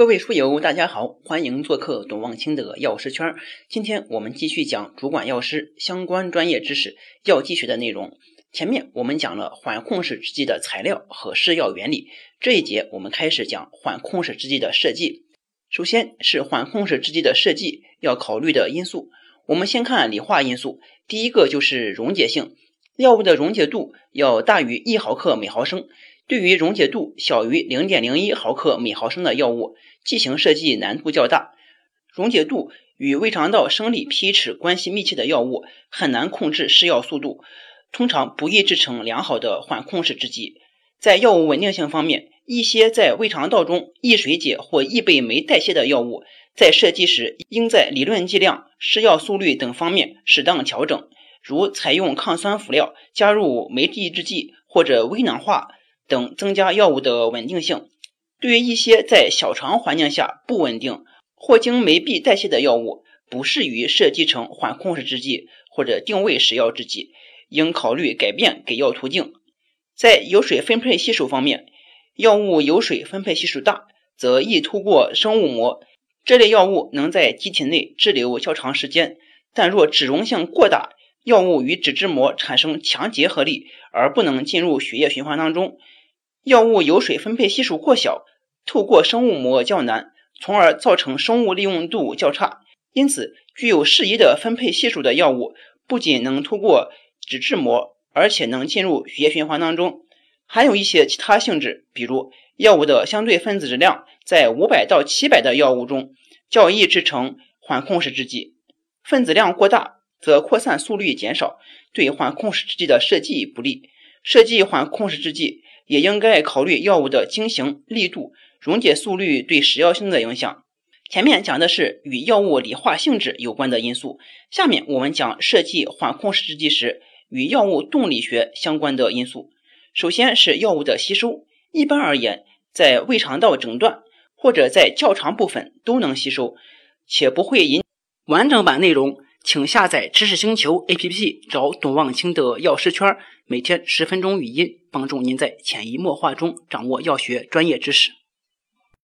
各位书友，大家好，欢迎做客董望清的药师圈。今天我们继续讲主管药师相关专业知识药剂学的内容。前面我们讲了缓控释制剂的材料和试药原理，这一节我们开始讲缓控释制剂的设计。首先是缓控释制剂的设计要考虑的因素，我们先看理化因素，第一个就是溶解性，药物的溶解度要大于一毫克每毫升。对于溶解度小于零点零一毫克每毫升的药物，剂型设计难度较大。溶解度与胃肠道生理 pH 关系密切的药物很难控制施药速度，通常不易制成良好的缓控式制剂。在药物稳定性方面，一些在胃肠道中易水解或易被酶代谢的药物，在设计时应在理论剂量、施药速率等方面适当调整，如采用抗酸辅料、加入酶抑制剂或者微囊化。等增加药物的稳定性。对于一些在小肠环境下不稳定或经酶壁代谢的药物，不适于设计成缓控式制剂或者定位使药制剂，应考虑改变给药途径。在油水分配系数方面，药物油水分配系数大，则易突过生物膜，这类药物能在机体内滞留较长时间。但若脂溶性过大，药物与脂质膜产生强结合力，而不能进入血液循环当中。药物油水分配系数过小，透过生物膜较难，从而造成生物利用度较差。因此，具有适宜的分配系数的药物，不仅能通过脂质膜，而且能进入血液循环当中。还有一些其他性质，比如药物的相对分子质量在五百到七百的药物中，较易制成缓控释制剂；分子量过大，则扩散速率减少，对缓控式制剂的设计不利。设计缓控式制剂。也应该考虑药物的经行、力度、溶解速率对使药性的影响。前面讲的是与药物理化性质有关的因素，下面我们讲设计缓控式制剂时与药物动力学相关的因素。首先是药物的吸收，一般而言，在胃肠道整段或者在较长部分都能吸收，且不会引完整版内容。请下载知识星球 APP，找董望清的药师圈，每天十分钟语音，帮助您在潜移默化中掌握药学专业知识。